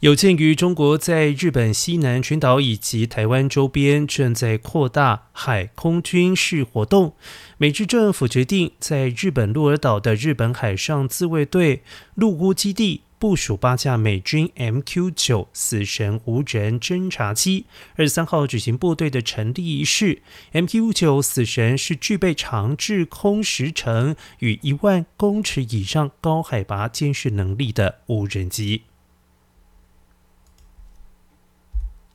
有鉴于中国在日本西南群岛以及台湾周边正在扩大海空军事活动，美日政府决定在日本鹿儿岛的日本海上自卫队陆屋基地部署八架美军 MQ 九死神无人侦察机。二十三号举行部队的成立仪式。MQ 九死神是具备长滞空时程与一万公尺以上高海拔监视能力的无人机。